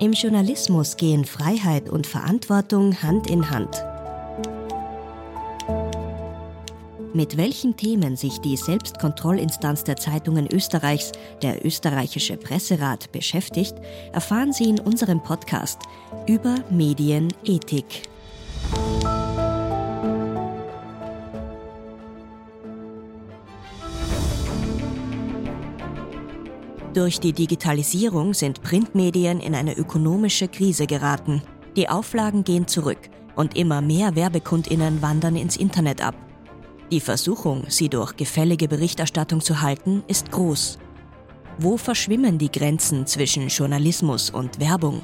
Im Journalismus gehen Freiheit und Verantwortung Hand in Hand. Mit welchen Themen sich die Selbstkontrollinstanz der Zeitungen Österreichs, der österreichische Presserat, beschäftigt, erfahren Sie in unserem Podcast über Medienethik. Durch die Digitalisierung sind Printmedien in eine ökonomische Krise geraten. Die Auflagen gehen zurück und immer mehr Werbekundinnen wandern ins Internet ab. Die Versuchung, sie durch gefällige Berichterstattung zu halten, ist groß. Wo verschwimmen die Grenzen zwischen Journalismus und Werbung?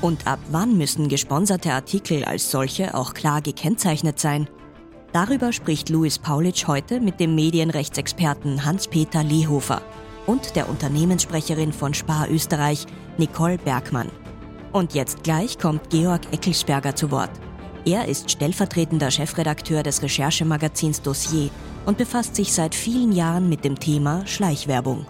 Und ab wann müssen gesponserte Artikel als solche auch klar gekennzeichnet sein? Darüber spricht Louis Paulitsch heute mit dem Medienrechtsexperten Hans-Peter Lehofer und der Unternehmenssprecherin von Spar Österreich, Nicole Bergmann. Und jetzt gleich kommt Georg Eckelsberger zu Wort. Er ist stellvertretender Chefredakteur des Recherchemagazins Dossier und befasst sich seit vielen Jahren mit dem Thema Schleichwerbung.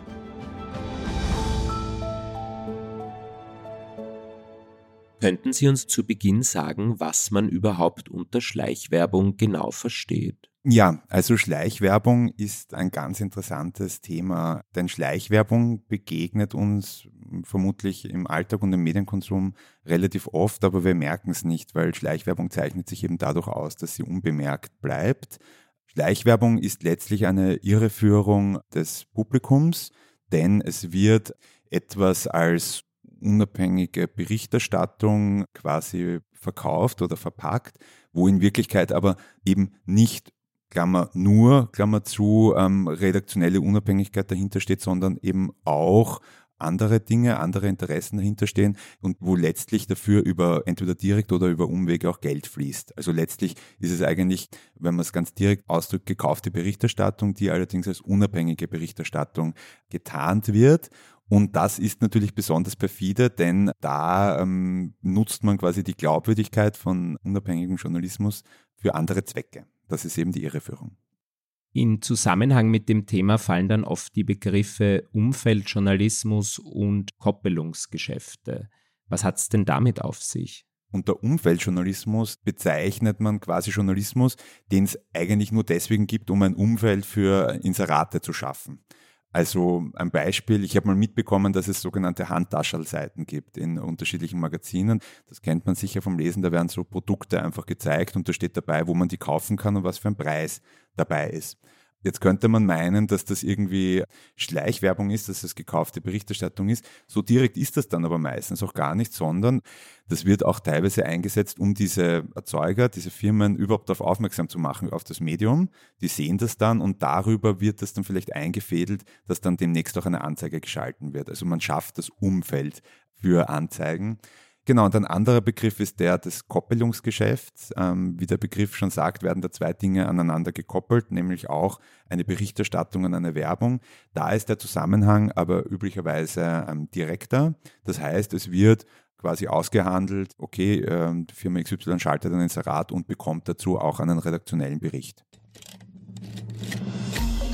Könnten Sie uns zu Beginn sagen, was man überhaupt unter Schleichwerbung genau versteht? Ja, also Schleichwerbung ist ein ganz interessantes Thema, denn Schleichwerbung begegnet uns vermutlich im Alltag und im Medienkonsum relativ oft, aber wir merken es nicht, weil Schleichwerbung zeichnet sich eben dadurch aus, dass sie unbemerkt bleibt. Schleichwerbung ist letztlich eine Irreführung des Publikums, denn es wird etwas als unabhängige Berichterstattung quasi verkauft oder verpackt, wo in Wirklichkeit aber eben nicht Klammer nur, Klammer zu, ähm, redaktionelle Unabhängigkeit dahinter steht, sondern eben auch andere Dinge, andere Interessen dahinter stehen und wo letztlich dafür über entweder direkt oder über Umwege auch Geld fließt. Also letztlich ist es eigentlich, wenn man es ganz direkt ausdrückt, gekaufte Berichterstattung, die allerdings als unabhängige Berichterstattung getarnt wird. Und das ist natürlich besonders perfide, denn da ähm, nutzt man quasi die Glaubwürdigkeit von unabhängigem Journalismus für andere Zwecke. Das ist eben die Irreführung. In Zusammenhang mit dem Thema fallen dann oft die Begriffe Umfeldjournalismus und Koppelungsgeschäfte. Was hat es denn damit auf sich? Unter Umfeldjournalismus bezeichnet man quasi Journalismus, den es eigentlich nur deswegen gibt, um ein Umfeld für Inserate zu schaffen. Also ein Beispiel, ich habe mal mitbekommen, dass es sogenannte Handtaschelseiten gibt in unterschiedlichen Magazinen. Das kennt man sicher vom Lesen, da werden so Produkte einfach gezeigt und da steht dabei, wo man die kaufen kann und was für ein Preis dabei ist. Jetzt könnte man meinen, dass das irgendwie Schleichwerbung ist, dass es gekaufte Berichterstattung ist. So direkt ist das dann aber meistens auch gar nicht, sondern das wird auch teilweise eingesetzt, um diese Erzeuger, diese Firmen überhaupt darauf aufmerksam zu machen, auf das Medium. Die sehen das dann und darüber wird das dann vielleicht eingefädelt, dass dann demnächst auch eine Anzeige geschalten wird. Also man schafft das Umfeld für Anzeigen. Genau, und ein anderer Begriff ist der des Koppelungsgeschäfts. Ähm, wie der Begriff schon sagt, werden da zwei Dinge aneinander gekoppelt, nämlich auch eine Berichterstattung und eine Werbung. Da ist der Zusammenhang aber üblicherweise ähm, direkter. Das heißt, es wird quasi ausgehandelt, okay, äh, Firma XY schaltet ein Inserat und bekommt dazu auch einen redaktionellen Bericht.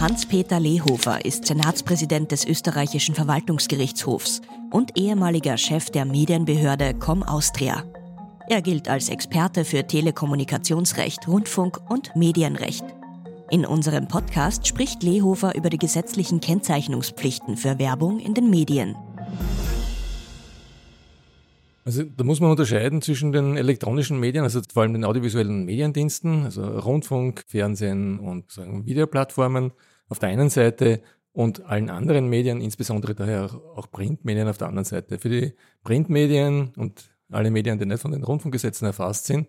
Hans-Peter Lehofer ist Senatspräsident des österreichischen Verwaltungsgerichtshofs und ehemaliger Chef der Medienbehörde Com Austria. Er gilt als Experte für Telekommunikationsrecht, Rundfunk und Medienrecht. In unserem Podcast spricht Lehofer über die gesetzlichen Kennzeichnungspflichten für Werbung in den Medien. Also da muss man unterscheiden zwischen den elektronischen Medien, also vor allem den audiovisuellen Mediendiensten, also Rundfunk, Fernsehen und sagen, Videoplattformen auf der einen Seite und allen anderen Medien, insbesondere daher auch Printmedien auf der anderen Seite. Für die Printmedien und alle Medien, die nicht von den Rundfunkgesetzen erfasst sind,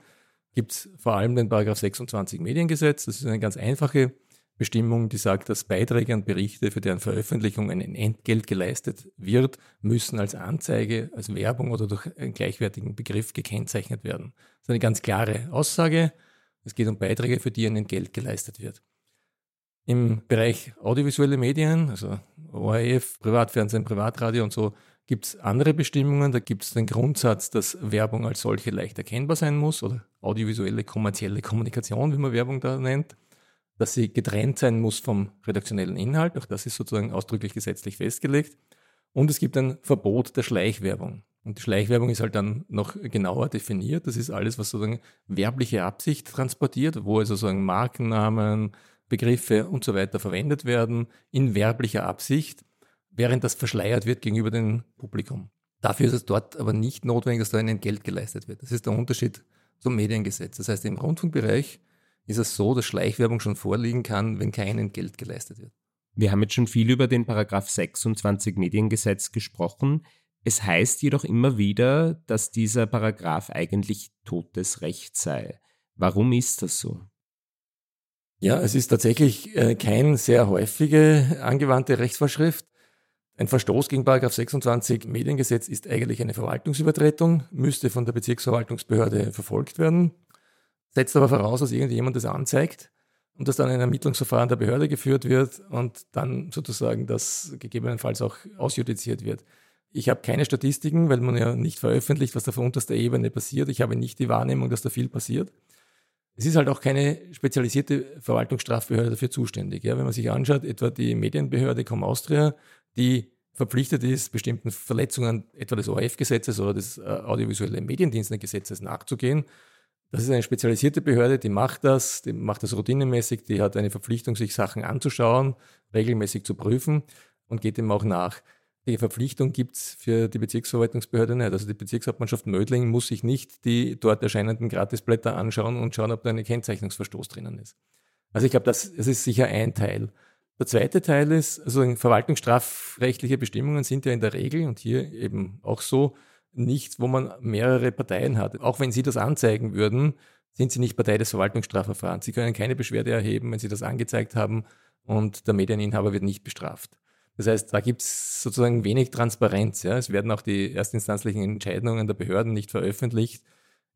gibt es vor allem den Paragraph 26 Mediengesetz. Das ist eine ganz einfache Bestimmung, die sagt, dass Beiträge und Berichte, für deren Veröffentlichung ein Entgelt geleistet wird, müssen als Anzeige, als Werbung oder durch einen gleichwertigen Begriff gekennzeichnet werden. Das ist eine ganz klare Aussage. Es geht um Beiträge, für die ein Entgelt geleistet wird. Im Bereich audiovisuelle Medien, also ORF, Privatfernsehen, Privatradio und so, gibt es andere Bestimmungen. Da gibt es den Grundsatz, dass Werbung als solche leicht erkennbar sein muss oder audiovisuelle kommerzielle Kommunikation, wie man Werbung da nennt, dass sie getrennt sein muss vom redaktionellen Inhalt. Auch das ist sozusagen ausdrücklich gesetzlich festgelegt. Und es gibt ein Verbot der Schleichwerbung. Und die Schleichwerbung ist halt dann noch genauer definiert. Das ist alles, was sozusagen werbliche Absicht transportiert, wo also sozusagen Markennamen, Begriffe und so weiter verwendet werden in werblicher Absicht, während das verschleiert wird gegenüber dem Publikum. Dafür ist es dort aber nicht notwendig, dass da ein Entgelt geleistet wird. Das ist der Unterschied zum Mediengesetz. Das heißt, im Rundfunkbereich ist es so, dass Schleichwerbung schon vorliegen kann, wenn kein Entgelt geleistet wird. Wir haben jetzt schon viel über den Paragraph 26 Mediengesetz gesprochen. Es heißt jedoch immer wieder, dass dieser Paragraph eigentlich totes Recht sei. Warum ist das so? Ja, es ist tatsächlich äh, keine sehr häufige angewandte Rechtsvorschrift. Ein Verstoß gegen Paragraph 26 Mediengesetz ist eigentlich eine Verwaltungsübertretung, müsste von der Bezirksverwaltungsbehörde verfolgt werden, setzt aber voraus, dass irgendjemand das anzeigt und dass dann ein Ermittlungsverfahren der Behörde geführt wird und dann sozusagen das gegebenenfalls auch ausjudiziert wird. Ich habe keine Statistiken, weil man ja nicht veröffentlicht, was da von unterster Ebene passiert. Ich habe nicht die Wahrnehmung, dass da viel passiert. Es ist halt auch keine spezialisierte Verwaltungsstrafbehörde dafür zuständig. Ja, wenn man sich anschaut, etwa die Medienbehörde Com Austria, die verpflichtet ist, bestimmten Verletzungen etwa des ORF-Gesetzes oder des äh, audiovisuelle Mediendienstgesetzes nachzugehen. Das ist eine spezialisierte Behörde, die macht das, die macht das routinemäßig, die hat eine Verpflichtung, sich Sachen anzuschauen, regelmäßig zu prüfen und geht dem auch nach. Die Verpflichtung gibt es für die Bezirksverwaltungsbehörde nicht. Also die Bezirkshauptmannschaft Mödling muss sich nicht die dort erscheinenden Gratisblätter anschauen und schauen, ob da ein Kennzeichnungsverstoß drinnen ist. Also ich glaube, das, das ist sicher ein Teil. Der zweite Teil ist, also verwaltungsstrafrechtliche Bestimmungen sind ja in der Regel und hier eben auch so nichts, wo man mehrere Parteien hat. Auch wenn Sie das anzeigen würden, sind Sie nicht Partei des Verwaltungsstrafverfahrens. Sie können keine Beschwerde erheben, wenn Sie das angezeigt haben und der Medieninhaber wird nicht bestraft. Das heißt, da gibt es sozusagen wenig Transparenz. Ja. Es werden auch die erstinstanzlichen Entscheidungen der Behörden nicht veröffentlicht.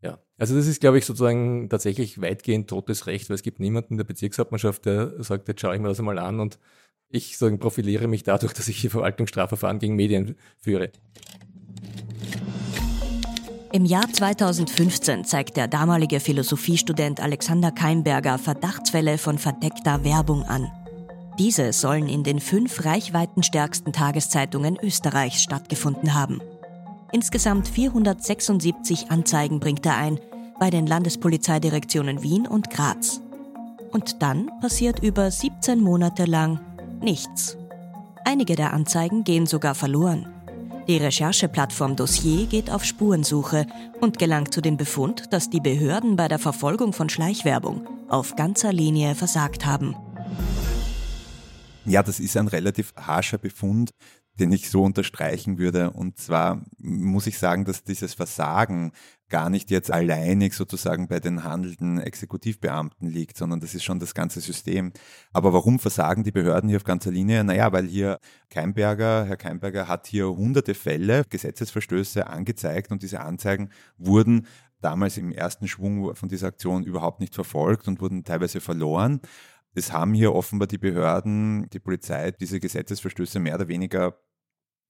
Ja, also das ist, glaube ich, sozusagen tatsächlich weitgehend totes Recht, weil es gibt niemanden in der Bezirkshauptmannschaft, der sagt, jetzt schaue ich mir das einmal an und ich sagen, profiliere mich dadurch, dass ich hier Verwaltungsstrafverfahren gegen Medien führe. Im Jahr 2015 zeigt der damalige Philosophiestudent Alexander Keimberger Verdachtsfälle von verdeckter Werbung an. Diese sollen in den fünf reichweitenstärksten Tageszeitungen Österreichs stattgefunden haben. Insgesamt 476 Anzeigen bringt er ein bei den Landespolizeidirektionen Wien und Graz. Und dann passiert über 17 Monate lang nichts. Einige der Anzeigen gehen sogar verloren. Die Rechercheplattform Dossier geht auf Spurensuche und gelangt zu dem Befund, dass die Behörden bei der Verfolgung von Schleichwerbung auf ganzer Linie versagt haben. Ja, das ist ein relativ harscher Befund, den ich so unterstreichen würde. Und zwar muss ich sagen, dass dieses Versagen gar nicht jetzt alleinig sozusagen bei den handelnden Exekutivbeamten liegt, sondern das ist schon das ganze System. Aber warum versagen die Behörden hier auf ganzer Linie? Naja, weil hier Keimberger, Herr Keimberger hat hier hunderte Fälle, Gesetzesverstöße angezeigt und diese Anzeigen wurden damals im ersten Schwung von dieser Aktion überhaupt nicht verfolgt und wurden teilweise verloren. Es haben hier offenbar die Behörden, die Polizei diese Gesetzesverstöße mehr oder weniger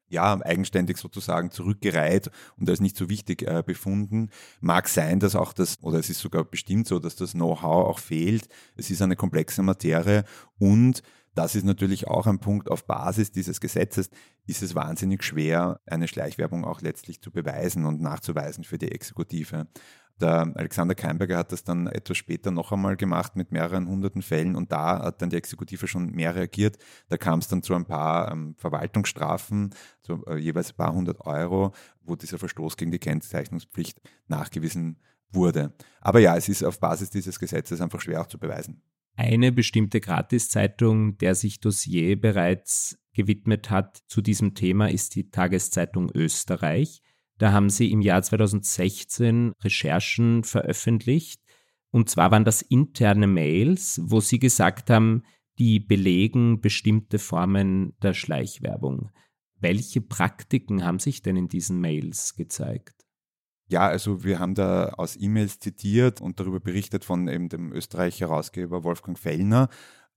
ja, eigenständig sozusagen zurückgereiht und als nicht so wichtig äh, befunden. Mag sein, dass auch das, oder es ist sogar bestimmt so, dass das Know-how auch fehlt. Es ist eine komplexe Materie und das ist natürlich auch ein Punkt auf Basis dieses Gesetzes, ist es wahnsinnig schwer, eine Schleichwerbung auch letztlich zu beweisen und nachzuweisen für die Exekutive. Der Alexander Keimberger hat das dann etwas später noch einmal gemacht mit mehreren hunderten Fällen und da hat dann die Exekutive schon mehr reagiert. Da kam es dann zu ein paar ähm, Verwaltungsstrafen, zu äh, jeweils ein paar hundert Euro, wo dieser Verstoß gegen die Kennzeichnungspflicht nachgewiesen wurde. Aber ja, es ist auf Basis dieses Gesetzes einfach schwer auch zu beweisen. Eine bestimmte Gratiszeitung, der sich Dossier bereits gewidmet hat zu diesem Thema, ist die Tageszeitung Österreich. Da haben sie im Jahr 2016 Recherchen veröffentlicht. Und zwar waren das interne Mails, wo sie gesagt haben, die belegen bestimmte Formen der Schleichwerbung. Welche Praktiken haben sich denn in diesen Mails gezeigt? Ja, also wir haben da aus E-Mails zitiert und darüber berichtet von eben dem Österreicher Herausgeber Wolfgang Fellner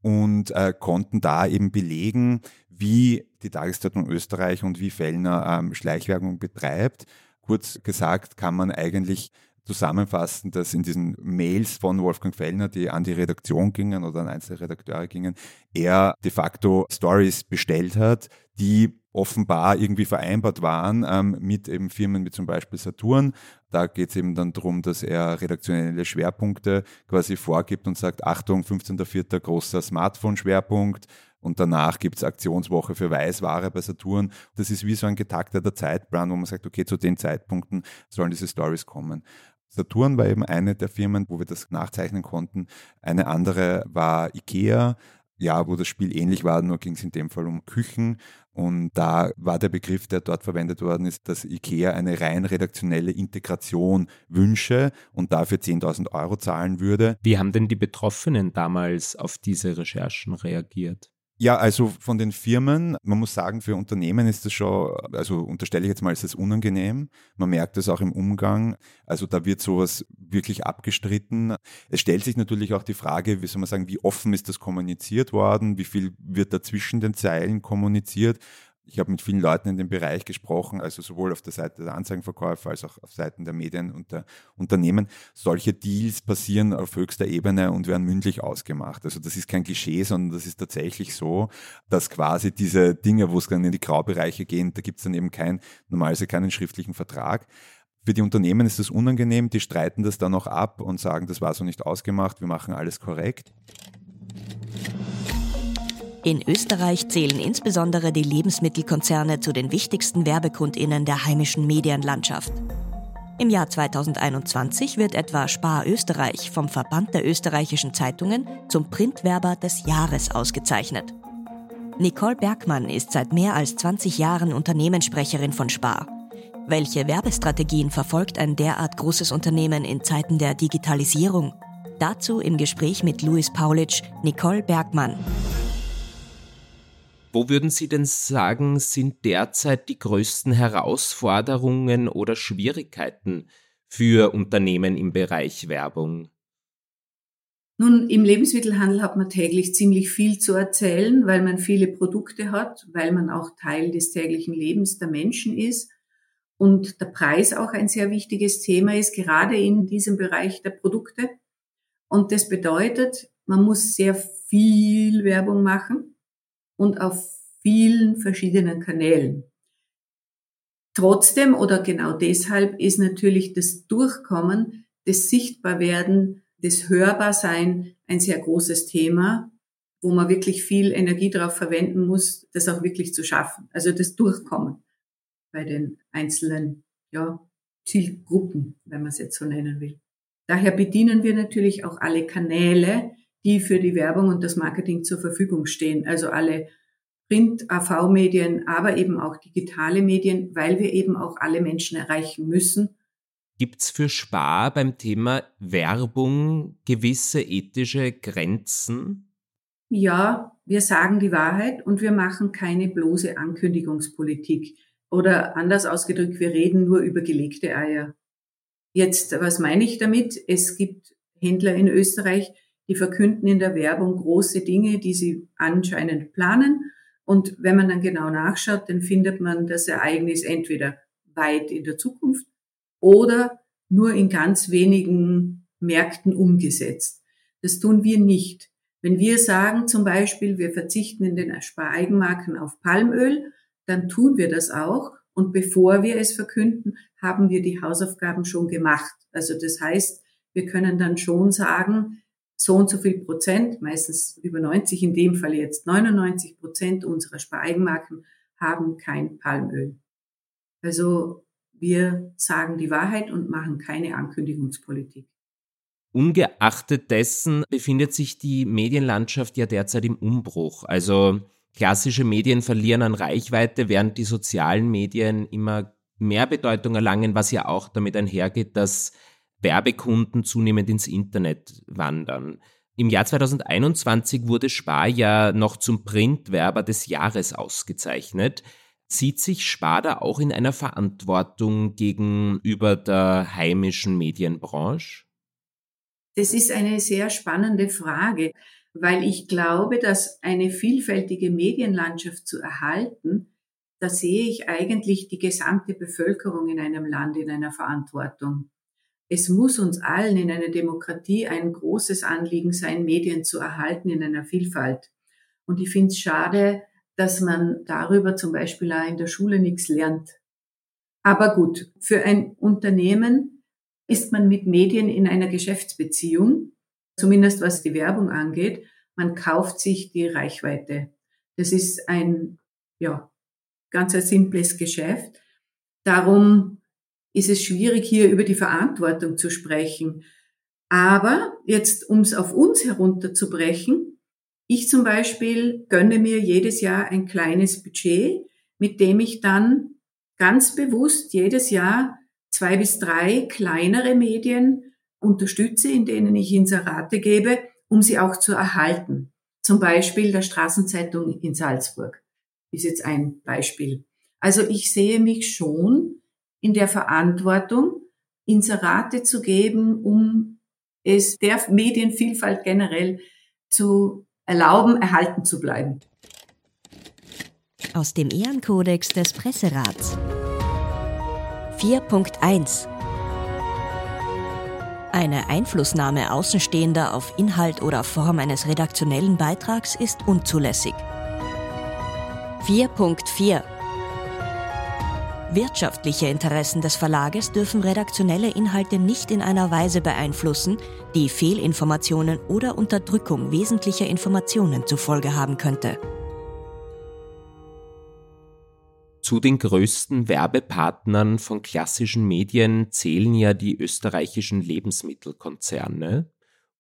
und äh, konnten da eben belegen, wie die Tageszeitung Österreich und wie Fellner ähm, Schleichwerbung betreibt. Kurz gesagt kann man eigentlich zusammenfassen, dass in diesen Mails von Wolfgang Fellner, die an die Redaktion gingen oder an einzelne Redakteure gingen, er de facto Stories bestellt hat, die offenbar irgendwie vereinbart waren ähm, mit eben Firmen wie zum Beispiel Saturn. Da geht es eben dann darum, dass er redaktionelle Schwerpunkte quasi vorgibt und sagt, Achtung, 15.04. großer Smartphone-Schwerpunkt, und danach gibt es Aktionswoche für Weißware bei Saturn. Das ist wie so ein getakteter Zeitplan, wo man sagt, okay, zu den Zeitpunkten sollen diese Stories kommen. Saturn war eben eine der Firmen, wo wir das nachzeichnen konnten. Eine andere war IKEA, ja, wo das Spiel ähnlich war, nur ging es in dem Fall um Küchen. Und da war der Begriff, der dort verwendet worden ist, dass IKEA eine rein redaktionelle Integration wünsche und dafür 10.000 Euro zahlen würde. Wie haben denn die Betroffenen damals auf diese Recherchen reagiert? Ja, also von den Firmen, man muss sagen, für Unternehmen ist das schon, also unterstelle ich jetzt mal, ist es unangenehm. Man merkt es auch im Umgang. Also da wird sowas wirklich abgestritten. Es stellt sich natürlich auch die Frage, wie soll man sagen, wie offen ist das kommuniziert worden? Wie viel wird da zwischen den Zeilen kommuniziert? Ich habe mit vielen Leuten in dem Bereich gesprochen, also sowohl auf der Seite der Anzeigenverkäufer als auch auf Seiten der Medien und der Unternehmen. Solche Deals passieren auf höchster Ebene und werden mündlich ausgemacht. Also das ist kein Klischee, sondern das ist tatsächlich so, dass quasi diese Dinge, wo es dann in die Graubereiche gehen, da gibt es dann eben kein, normalerweise keinen schriftlichen Vertrag. Für die Unternehmen ist das unangenehm, die streiten das dann noch ab und sagen, das war so nicht ausgemacht, wir machen alles korrekt. In Österreich zählen insbesondere die Lebensmittelkonzerne zu den wichtigsten Werbekundinnen der heimischen Medienlandschaft. Im Jahr 2021 wird etwa Spar Österreich vom Verband der österreichischen Zeitungen zum Printwerber des Jahres ausgezeichnet. Nicole Bergmann ist seit mehr als 20 Jahren Unternehmenssprecherin von Spar. Welche Werbestrategien verfolgt ein derart großes Unternehmen in Zeiten der Digitalisierung? Dazu im Gespräch mit Luis Paulitsch, Nicole Bergmann. Wo würden Sie denn sagen, sind derzeit die größten Herausforderungen oder Schwierigkeiten für Unternehmen im Bereich Werbung? Nun, im Lebensmittelhandel hat man täglich ziemlich viel zu erzählen, weil man viele Produkte hat, weil man auch Teil des täglichen Lebens der Menschen ist und der Preis auch ein sehr wichtiges Thema ist, gerade in diesem Bereich der Produkte. Und das bedeutet, man muss sehr viel Werbung machen und auf vielen verschiedenen Kanälen. Trotzdem oder genau deshalb ist natürlich das Durchkommen, das Sichtbarwerden, das Hörbarsein ein sehr großes Thema, wo man wirklich viel Energie darauf verwenden muss, das auch wirklich zu schaffen. Also das Durchkommen bei den einzelnen ja, Zielgruppen, wenn man es jetzt so nennen will. Daher bedienen wir natürlich auch alle Kanäle, die für die Werbung und das Marketing zur Verfügung stehen. Also alle Print, AV-Medien, aber eben auch digitale Medien, weil wir eben auch alle Menschen erreichen müssen. Gibt es für Spar beim Thema Werbung gewisse ethische Grenzen? Ja, wir sagen die Wahrheit und wir machen keine bloße Ankündigungspolitik. Oder anders ausgedrückt, wir reden nur über gelegte Eier. Jetzt, was meine ich damit? Es gibt Händler in Österreich, die verkünden in der Werbung große Dinge, die sie anscheinend planen. Und wenn man dann genau nachschaut, dann findet man das Ereignis entweder weit in der Zukunft oder nur in ganz wenigen Märkten umgesetzt. Das tun wir nicht. Wenn wir sagen zum Beispiel, wir verzichten in den Spareigenmarken auf Palmöl, dann tun wir das auch. Und bevor wir es verkünden, haben wir die Hausaufgaben schon gemacht. Also das heißt, wir können dann schon sagen, so und so viel Prozent, meistens über 90, in dem Fall jetzt 99 Prozent unserer Spareigenmarken haben kein Palmöl. Also wir sagen die Wahrheit und machen keine Ankündigungspolitik. Ungeachtet dessen befindet sich die Medienlandschaft ja derzeit im Umbruch. Also klassische Medien verlieren an Reichweite, während die sozialen Medien immer mehr Bedeutung erlangen, was ja auch damit einhergeht, dass Werbekunden zunehmend ins Internet wandern. Im Jahr 2021 wurde Spar ja noch zum Printwerber des Jahres ausgezeichnet. Sieht sich Spar da auch in einer Verantwortung gegenüber der heimischen Medienbranche? Das ist eine sehr spannende Frage, weil ich glaube, dass eine vielfältige Medienlandschaft zu erhalten, da sehe ich eigentlich die gesamte Bevölkerung in einem Land in einer Verantwortung. Es muss uns allen in einer Demokratie ein großes Anliegen sein, Medien zu erhalten in einer Vielfalt. Und ich finde es schade, dass man darüber zum Beispiel auch in der Schule nichts lernt. Aber gut, für ein Unternehmen ist man mit Medien in einer Geschäftsbeziehung, zumindest was die Werbung angeht. Man kauft sich die Reichweite. Das ist ein, ja, ganz ein simples Geschäft. Darum ist es schwierig, hier über die Verantwortung zu sprechen. Aber jetzt, um es auf uns herunterzubrechen, ich zum Beispiel gönne mir jedes Jahr ein kleines Budget, mit dem ich dann ganz bewusst jedes Jahr zwei bis drei kleinere Medien unterstütze, in denen ich Inserate gebe, um sie auch zu erhalten. Zum Beispiel der Straßenzeitung in Salzburg ist jetzt ein Beispiel. Also ich sehe mich schon in der Verantwortung, Inserate zu geben, um es der Medienvielfalt generell zu erlauben, erhalten zu bleiben. Aus dem Ehrenkodex des Presserats. 4.1 Eine Einflussnahme Außenstehender auf Inhalt oder Form eines redaktionellen Beitrags ist unzulässig. 4.4 Wirtschaftliche Interessen des Verlages dürfen redaktionelle Inhalte nicht in einer Weise beeinflussen, die Fehlinformationen oder Unterdrückung wesentlicher Informationen zur Folge haben könnte. Zu den größten Werbepartnern von klassischen Medien zählen ja die österreichischen Lebensmittelkonzerne.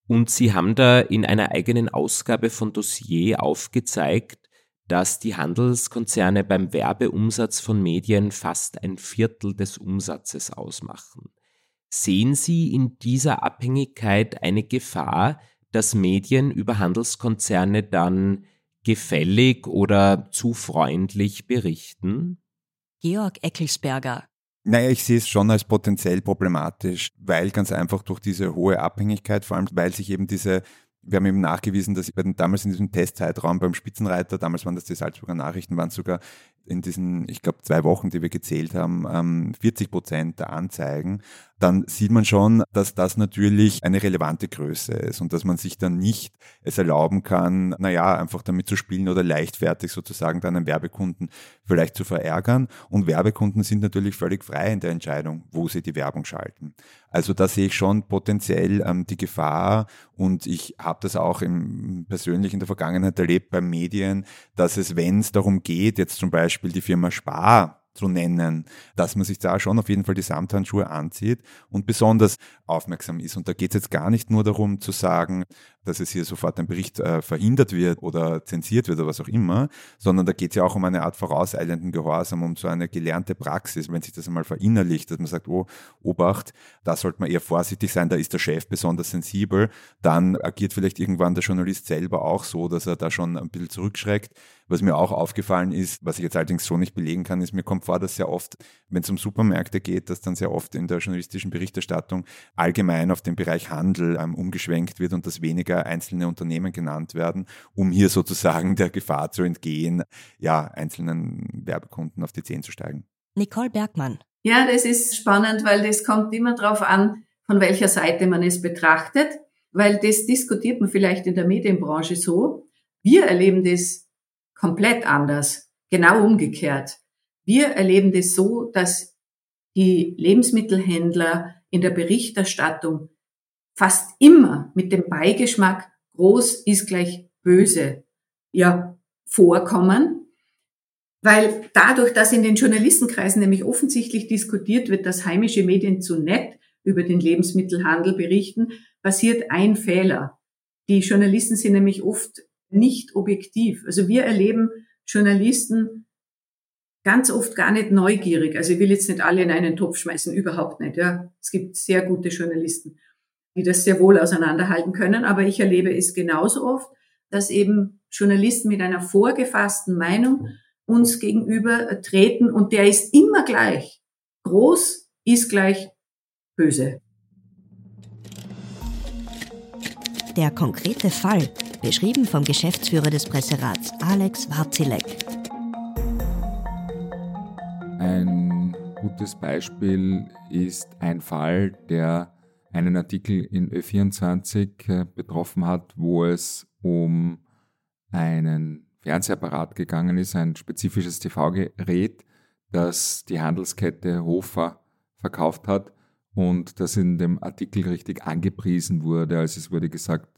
Und sie haben da in einer eigenen Ausgabe von Dossier aufgezeigt, dass die Handelskonzerne beim Werbeumsatz von Medien fast ein Viertel des Umsatzes ausmachen. Sehen Sie in dieser Abhängigkeit eine Gefahr, dass Medien über Handelskonzerne dann gefällig oder zu freundlich berichten? Georg Eckelsberger. Naja, ich sehe es schon als potenziell problematisch, weil ganz einfach durch diese hohe Abhängigkeit, vor allem weil sich eben diese wir haben eben nachgewiesen, dass bei den, damals in diesem Testzeitraum beim Spitzenreiter, damals waren das die Salzburger Nachrichten, waren sogar in diesen, ich glaube, zwei Wochen, die wir gezählt haben, 40 ähm, Prozent der Anzeigen dann sieht man schon, dass das natürlich eine relevante Größe ist und dass man sich dann nicht es erlauben kann, naja, einfach damit zu spielen oder leichtfertig sozusagen dann einen Werbekunden vielleicht zu verärgern. Und Werbekunden sind natürlich völlig frei in der Entscheidung, wo sie die Werbung schalten. Also da sehe ich schon potenziell ähm, die Gefahr und ich habe das auch im, persönlich in der Vergangenheit erlebt bei Medien, dass es, wenn es darum geht, jetzt zum Beispiel die Firma Spar zu nennen, dass man sich da schon auf jeden Fall die Samthandschuhe anzieht und besonders aufmerksam ist. Und da geht es jetzt gar nicht nur darum zu sagen, dass es hier sofort ein Bericht äh, verhindert wird oder zensiert wird oder was auch immer, sondern da geht es ja auch um eine Art vorauseilenden Gehorsam, um so eine gelernte Praxis, wenn sich das einmal verinnerlicht, dass man sagt, oh, Obacht, da sollte man eher vorsichtig sein, da ist der Chef besonders sensibel, dann agiert vielleicht irgendwann der Journalist selber auch so, dass er da schon ein bisschen zurückschreckt. Was mir auch aufgefallen ist, was ich jetzt allerdings so nicht belegen kann, ist, mir kommt vor, dass sehr oft, wenn es um Supermärkte geht, dass dann sehr oft in der journalistischen Berichterstattung allgemein auf den Bereich Handel ähm, umgeschwenkt wird und dass weniger einzelne Unternehmen genannt werden, um hier sozusagen der Gefahr zu entgehen, ja, einzelnen Werbekunden auf die Zehen zu steigen. Nicole Bergmann. Ja, das ist spannend, weil das kommt immer darauf an, von welcher Seite man es betrachtet, weil das diskutiert man vielleicht in der Medienbranche so. Wir erleben das komplett anders, genau umgekehrt. Wir erleben das so, dass die Lebensmittelhändler in der Berichterstattung fast immer mit dem Beigeschmack groß ist gleich böse ja vorkommen, weil dadurch, dass in den Journalistenkreisen nämlich offensichtlich diskutiert wird, dass heimische Medien zu nett über den Lebensmittelhandel berichten, passiert ein Fehler. Die Journalisten sind nämlich oft nicht objektiv. Also wir erleben Journalisten ganz oft gar nicht neugierig. Also ich will jetzt nicht alle in einen Topf schmeißen, überhaupt nicht. Ja, es gibt sehr gute Journalisten, die das sehr wohl auseinanderhalten können. Aber ich erlebe es genauso oft, dass eben Journalisten mit einer vorgefassten Meinung uns gegenüber treten und der ist immer gleich. Groß ist gleich böse. Der konkrete Fall, beschrieben vom Geschäftsführer des Presserats Alex Warzilek. Ein gutes Beispiel ist ein Fall, der einen Artikel in Ö24 äh, betroffen hat, wo es um einen Fernsehapparat gegangen ist, ein spezifisches TV-Gerät, das die Handelskette Hofer verkauft hat und das in dem Artikel richtig angepriesen wurde. Also es wurde gesagt,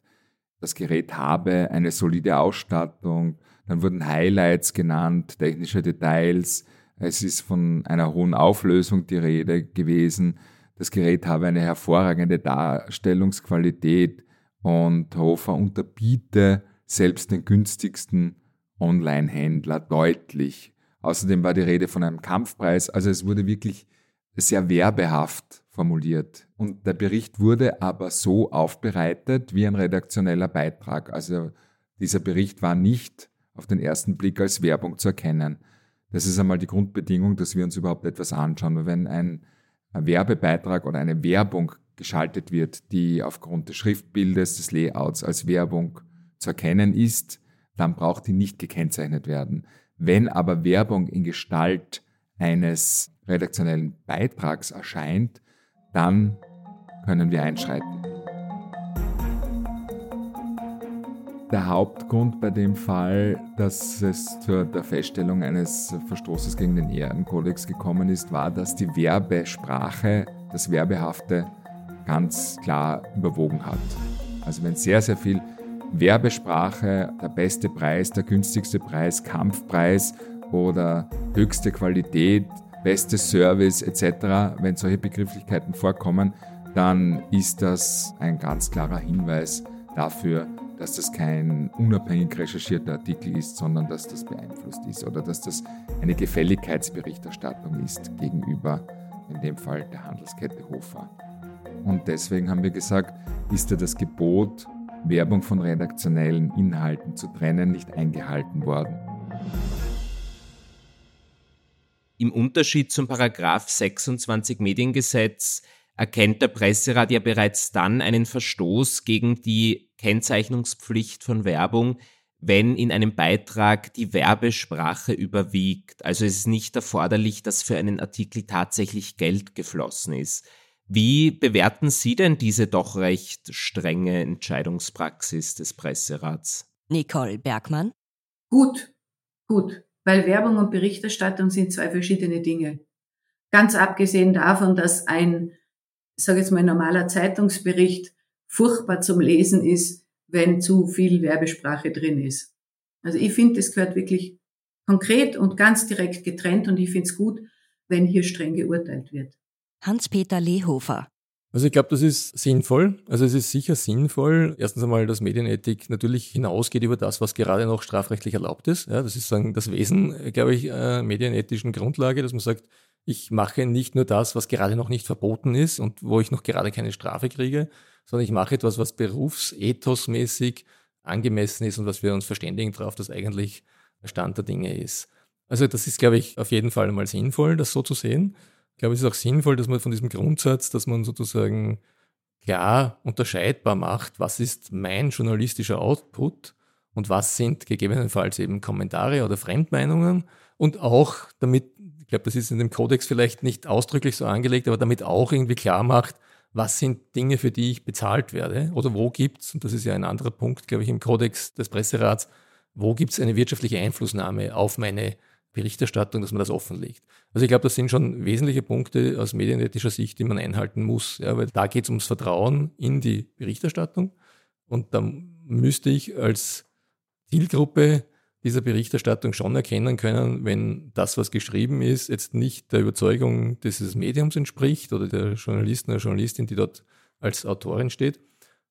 das Gerät habe eine solide Ausstattung, dann wurden Highlights genannt, technische Details, es ist von einer hohen Auflösung die Rede gewesen, das Gerät habe eine hervorragende Darstellungsqualität und Hofer unterbiete selbst den günstigsten Online-Händler deutlich. Außerdem war die Rede von einem Kampfpreis, also es wurde wirklich sehr werbehaft formuliert. Und der Bericht wurde aber so aufbereitet wie ein redaktioneller Beitrag. Also dieser Bericht war nicht auf den ersten Blick als Werbung zu erkennen. Das ist einmal die Grundbedingung, dass wir uns überhaupt etwas anschauen. Wenn ein, Werbebeitrag oder eine Werbung geschaltet wird, die aufgrund des Schriftbildes, des Layouts als Werbung zu erkennen ist, dann braucht die nicht gekennzeichnet werden. Wenn aber Werbung in Gestalt eines redaktionellen Beitrags erscheint, dann können wir einschreiten. Der Hauptgrund bei dem Fall, dass es zur Feststellung eines Verstoßes gegen den Ehrenkodex gekommen ist, war, dass die Werbesprache, das Werbehafte ganz klar überwogen hat. Also wenn sehr, sehr viel Werbesprache, der beste Preis, der günstigste Preis, Kampfpreis oder höchste Qualität, beste Service etc., wenn solche Begrifflichkeiten vorkommen, dann ist das ein ganz klarer Hinweis dafür, dass das kein unabhängig recherchierter Artikel ist, sondern dass das beeinflusst ist oder dass das eine Gefälligkeitsberichterstattung ist gegenüber, in dem Fall der Handelskette Hofer. Und deswegen haben wir gesagt, ist ja das Gebot, Werbung von redaktionellen Inhalten zu trennen, nicht eingehalten worden. Im Unterschied zum Paragraph 26 Mediengesetz erkennt der Presserat ja bereits dann einen Verstoß gegen die Kennzeichnungspflicht von Werbung, wenn in einem Beitrag die Werbesprache überwiegt. Also es ist nicht erforderlich, dass für einen Artikel tatsächlich Geld geflossen ist. Wie bewerten Sie denn diese doch recht strenge Entscheidungspraxis des Presserats? Nicole Bergmann. Gut, gut, weil Werbung und Berichterstattung sind zwei verschiedene Dinge. Ganz abgesehen davon, dass ein, ich sage jetzt mal, normaler Zeitungsbericht furchtbar zum Lesen ist, wenn zu viel Werbesprache drin ist. Also ich finde, das gehört wirklich konkret und ganz direkt getrennt und ich finde es gut, wenn hier streng geurteilt wird. Hans-Peter Lehofer. Also ich glaube, das ist sinnvoll. Also es ist sicher sinnvoll. Erstens einmal, dass Medienethik natürlich hinausgeht über das, was gerade noch strafrechtlich erlaubt ist. Ja, das ist sagen das Wesen, glaube ich, äh, medienethischen Grundlage, dass man sagt, ich mache nicht nur das, was gerade noch nicht verboten ist und wo ich noch gerade keine Strafe kriege, sondern ich mache etwas, was berufsethosmäßig angemessen ist und was wir uns verständigen darauf, dass eigentlich Stand der Dinge ist. Also das ist, glaube ich, auf jeden Fall mal sinnvoll, das so zu sehen. Ich glaube, es ist auch sinnvoll, dass man von diesem Grundsatz, dass man sozusagen klar unterscheidbar macht, was ist mein journalistischer Output und was sind gegebenenfalls eben Kommentare oder Fremdmeinungen und auch damit, glaube, das ist in dem Kodex vielleicht nicht ausdrücklich so angelegt, aber damit auch irgendwie klar macht, was sind Dinge, für die ich bezahlt werde oder wo gibt's, und das ist ja ein anderer Punkt, glaube ich, im Kodex des Presserats, wo gibt's eine wirtschaftliche Einflussnahme auf meine Berichterstattung, dass man das offenlegt. Also ich glaube, das sind schon wesentliche Punkte aus medienethischer Sicht, die man einhalten muss, ja, weil da geht es ums Vertrauen in die Berichterstattung und da müsste ich als Zielgruppe dieser Berichterstattung schon erkennen können, wenn das, was geschrieben ist, jetzt nicht der Überzeugung dieses Mediums entspricht oder der Journalisten oder Journalistin, die dort als Autorin steht,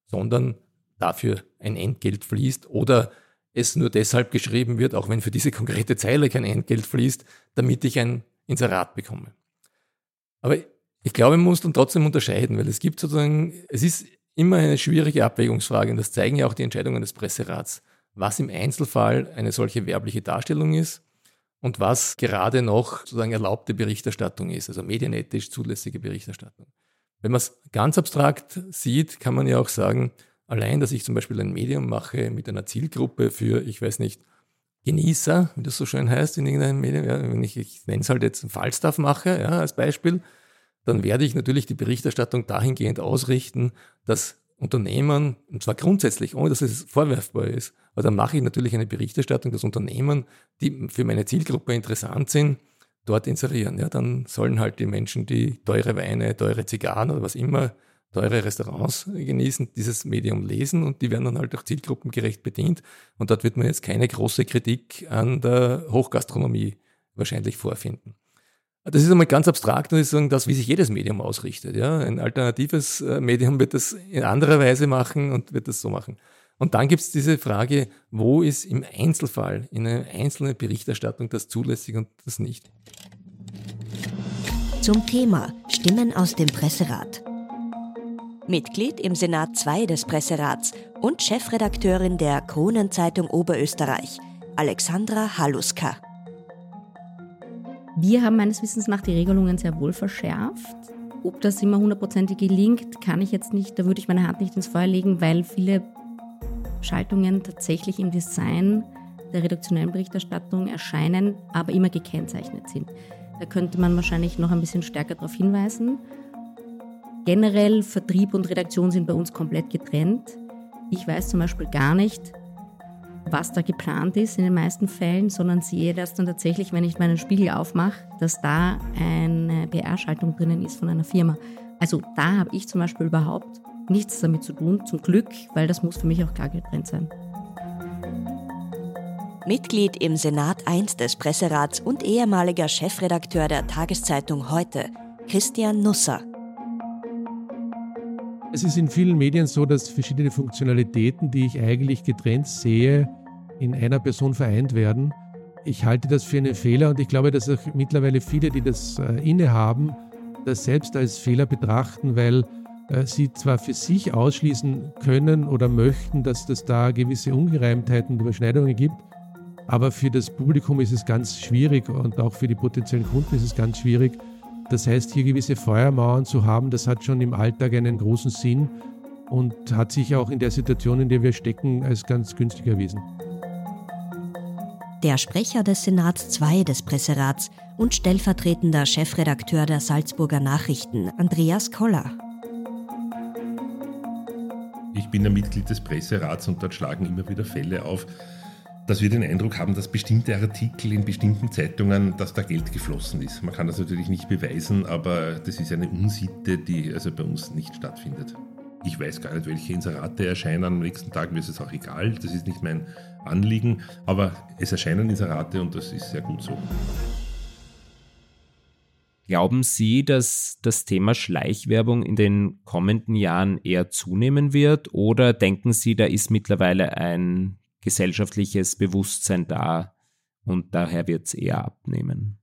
sondern dafür ein Entgelt fließt oder es nur deshalb geschrieben wird, auch wenn für diese konkrete Zeile kein Entgelt fließt, damit ich ein Inserat bekomme. Aber ich glaube, man muss dann trotzdem unterscheiden, weil es gibt sozusagen, es ist immer eine schwierige Abwägungsfrage und das zeigen ja auch die Entscheidungen des Presserats, was im Einzelfall eine solche werbliche Darstellung ist und was gerade noch sozusagen erlaubte Berichterstattung ist, also medienethisch zulässige Berichterstattung. Wenn man es ganz abstrakt sieht, kann man ja auch sagen, Allein, dass ich zum Beispiel ein Medium mache mit einer Zielgruppe für, ich weiß nicht, Genießer, wie das so schön heißt in irgendeinem Medium, ja, wenn ich, ich nenne es halt jetzt Fallstaff mache, ja, als Beispiel, dann werde ich natürlich die Berichterstattung dahingehend ausrichten, dass Unternehmen, und zwar grundsätzlich, ohne dass es vorwerfbar ist, aber dann mache ich natürlich eine Berichterstattung, dass Unternehmen, die für meine Zielgruppe interessant sind, dort inserieren. Ja, dann sollen halt die Menschen, die teure Weine, teure Zigarren oder was immer, teure Restaurants genießen, dieses Medium lesen und die werden dann halt auch zielgruppengerecht bedient. Und dort wird man jetzt keine große Kritik an der Hochgastronomie wahrscheinlich vorfinden. Das ist einmal ganz abstrakt und ist sagen, das, wie sich jedes Medium ausrichtet. Ja? Ein alternatives äh, Medium wird das in anderer Weise machen und wird das so machen. Und dann gibt es diese Frage, wo ist im Einzelfall, in einer einzelnen Berichterstattung das zulässig und das nicht. Zum Thema Stimmen aus dem Presserat. Mitglied im Senat II des Presserats und Chefredakteurin der Kronenzeitung Oberösterreich, Alexandra Haluska. Wir haben meines Wissens nach die Regelungen sehr wohl verschärft. Ob das immer hundertprozentig gelingt, kann ich jetzt nicht, da würde ich meine Hand nicht ins Feuer legen, weil viele Schaltungen tatsächlich im Design der redaktionellen Berichterstattung erscheinen, aber immer gekennzeichnet sind. Da könnte man wahrscheinlich noch ein bisschen stärker darauf hinweisen. Generell Vertrieb und Redaktion sind bei uns komplett getrennt. Ich weiß zum Beispiel gar nicht, was da geplant ist in den meisten Fällen, sondern sehe das dann tatsächlich, wenn ich meinen Spiegel aufmache, dass da eine PR-Schaltung drinnen ist von einer Firma. Also da habe ich zum Beispiel überhaupt nichts damit zu tun, zum Glück, weil das muss für mich auch klar getrennt sein. Mitglied im Senat I des Presserats und ehemaliger Chefredakteur der Tageszeitung Heute, Christian Nusser. Es ist in vielen Medien so, dass verschiedene Funktionalitäten, die ich eigentlich getrennt sehe, in einer Person vereint werden. Ich halte das für einen Fehler und ich glaube, dass auch mittlerweile viele, die das äh, innehaben, das selbst als Fehler betrachten, weil äh, sie zwar für sich ausschließen können oder möchten, dass es da gewisse Ungereimtheiten und Überschneidungen gibt, aber für das Publikum ist es ganz schwierig und auch für die potenziellen Kunden ist es ganz schwierig, das heißt, hier gewisse Feuermauern zu haben, das hat schon im Alltag einen großen Sinn und hat sich auch in der Situation, in der wir stecken, als ganz günstig erwiesen. Der Sprecher des Senats II des Presserats und stellvertretender Chefredakteur der Salzburger Nachrichten, Andreas Koller. Ich bin ein Mitglied des Presserats und dort schlagen immer wieder Fälle auf, dass wir den Eindruck haben, dass bestimmte Artikel in bestimmten Zeitungen, dass da Geld geflossen ist. Man kann das natürlich nicht beweisen, aber das ist eine Unsitte, die also bei uns nicht stattfindet. Ich weiß gar nicht, welche Inserate erscheinen am nächsten Tag, mir ist es auch egal, das ist nicht mein Anliegen, aber es erscheinen Inserate und das ist sehr gut so. Glauben Sie, dass das Thema Schleichwerbung in den kommenden Jahren eher zunehmen wird oder denken Sie, da ist mittlerweile ein gesellschaftliches Bewusstsein da und daher wird es eher abnehmen.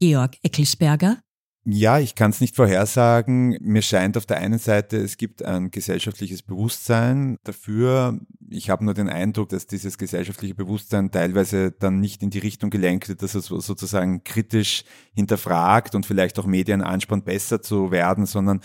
Georg Eckelsberger. Ja, ich kann es nicht vorhersagen. Mir scheint auf der einen Seite, es gibt ein gesellschaftliches Bewusstsein dafür. Ich habe nur den Eindruck, dass dieses gesellschaftliche Bewusstsein teilweise dann nicht in die Richtung gelenkt wird, dass es sozusagen kritisch hinterfragt und vielleicht auch Medien anspannt, besser zu werden, sondern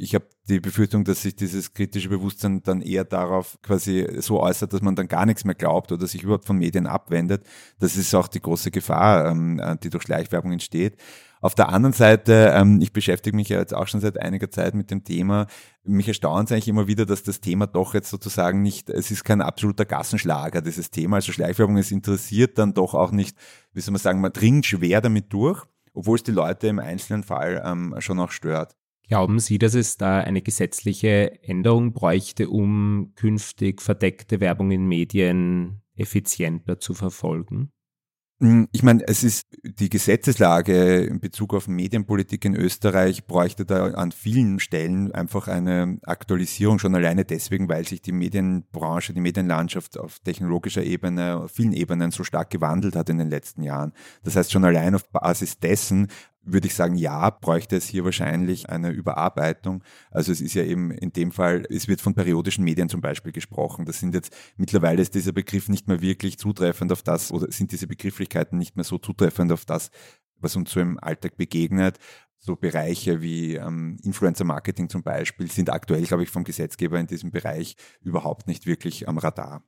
ich habe die Befürchtung, dass sich dieses kritische Bewusstsein dann eher darauf quasi so äußert, dass man dann gar nichts mehr glaubt oder sich überhaupt von Medien abwendet. Das ist auch die große Gefahr, ähm, die durch Schleichwerbung entsteht. Auf der anderen Seite, ähm, ich beschäftige mich ja jetzt auch schon seit einiger Zeit mit dem Thema. Mich erstaunt es eigentlich immer wieder, dass das Thema doch jetzt sozusagen nicht, es ist kein absoluter Gassenschlager, dieses Thema. Also Schleichwerbung ist interessiert dann doch auch nicht, wie soll man sagen, man dringt schwer damit durch, obwohl es die Leute im einzelnen Fall ähm, schon auch stört. Glauben Sie, dass es da eine gesetzliche Änderung bräuchte, um künftig verdeckte Werbung in Medien effizienter zu verfolgen? Hm, ich meine, es ist die Gesetzeslage in Bezug auf Medienpolitik in Österreich bräuchte da an vielen Stellen einfach eine Aktualisierung, schon alleine deswegen, weil sich die Medienbranche, die Medienlandschaft auf technologischer Ebene, auf vielen Ebenen so stark gewandelt hat in den letzten Jahren. Das heißt, schon allein auf Basis dessen würde ich sagen, ja, bräuchte es hier wahrscheinlich eine Überarbeitung. Also es ist ja eben in dem Fall, es wird von periodischen Medien zum Beispiel gesprochen. Das sind jetzt, mittlerweile ist dieser Begriff nicht mehr wirklich zutreffend auf das, oder sind diese Begrifflichkeiten nicht mehr so zutreffend auf das, was uns so im Alltag begegnet. So Bereiche wie ähm, Influencer-Marketing zum Beispiel sind aktuell, glaube ich, vom Gesetzgeber in diesem Bereich überhaupt nicht wirklich am Radar.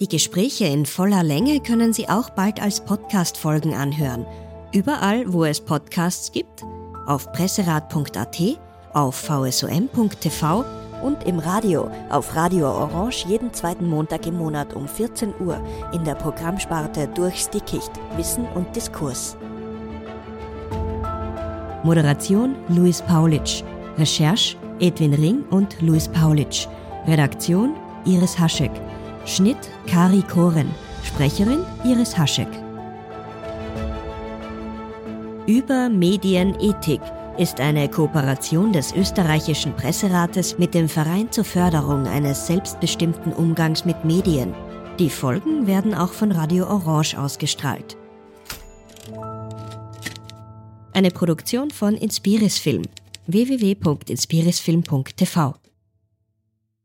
Die Gespräche in voller Länge können Sie auch bald als Podcast-Folgen anhören. Überall, wo es Podcasts gibt, auf presserat.at, auf vsom.tv und im Radio auf Radio Orange jeden zweiten Montag im Monat um 14 Uhr in der Programmsparte Durchs Dickicht Wissen und Diskurs. Moderation Luis Paulitsch. Recherche Edwin Ring und Luis Paulitsch. Redaktion Iris Haschek. Schnitt Kari Koren. Sprecherin Iris Haschek. Über Medienethik ist eine Kooperation des österreichischen Presserates mit dem Verein zur Förderung eines selbstbestimmten Umgangs mit Medien. Die Folgen werden auch von Radio Orange ausgestrahlt. Eine Produktion von Inspiris Film www.inspirisfilm.tv